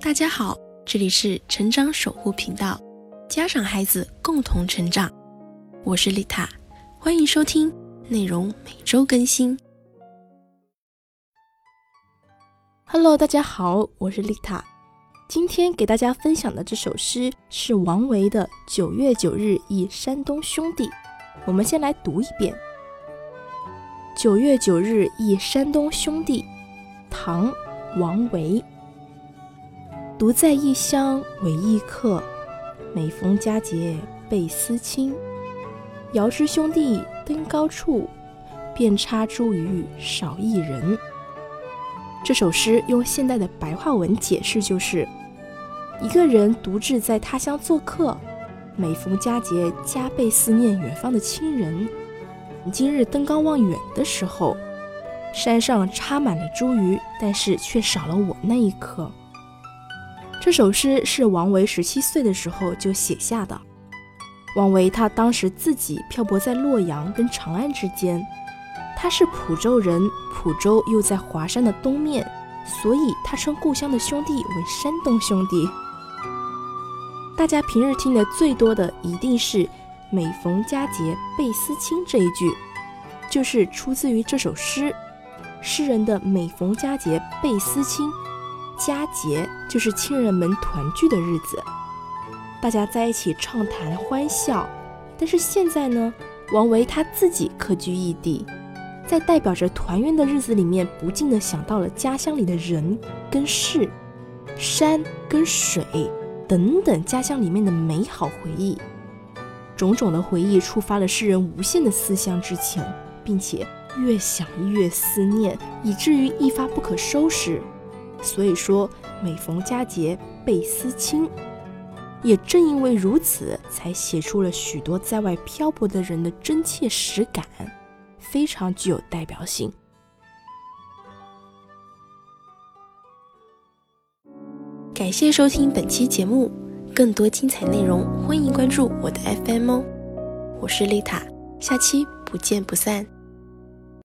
大家好，这里是成长守护频道，家长孩子共同成长，我是丽塔，欢迎收听，内容每周更新。Hello，大家好，我是丽塔，今天给大家分享的这首诗是王维的《九月九日忆山东兄弟》，我们先来读一遍。九月九日忆山东兄弟，唐·王维。独在异乡为异客，每逢佳节倍思亲。遥知兄弟登高处，遍插茱萸少一人。这首诗用现代的白话文解释就是：一个人独自在他乡做客，每逢佳节加倍思念远方的亲人。今日登高望远的时候，山上插满了茱萸，但是却少了我那一颗。这首诗是王维十七岁的时候就写下的。王维他当时自己漂泊在洛阳跟长安之间，他是蒲州人，蒲州又在华山的东面，所以他称故乡的兄弟为山东兄弟。大家平日听的最多的一定是。每逢佳节倍思亲这一句，就是出自于这首诗。诗人的每逢佳节倍思亲，佳节就是亲人们团聚的日子，大家在一起畅谈欢笑。但是现在呢，王维他自己客居异地，在代表着团圆的日子里面，不禁的想到了家乡里的人跟事、山跟水等等家乡里面的美好回忆。种种的回忆触发了诗人无限的思乡之情，并且越想越思念，以至于一发不可收拾。所以说，每逢佳节倍思亲。也正因为如此，才写出了许多在外漂泊的人的真切实感，非常具有代表性。感谢收听本期节目。更多精彩内容，欢迎关注我的 FM 哦！我是丽塔，下期不见不散。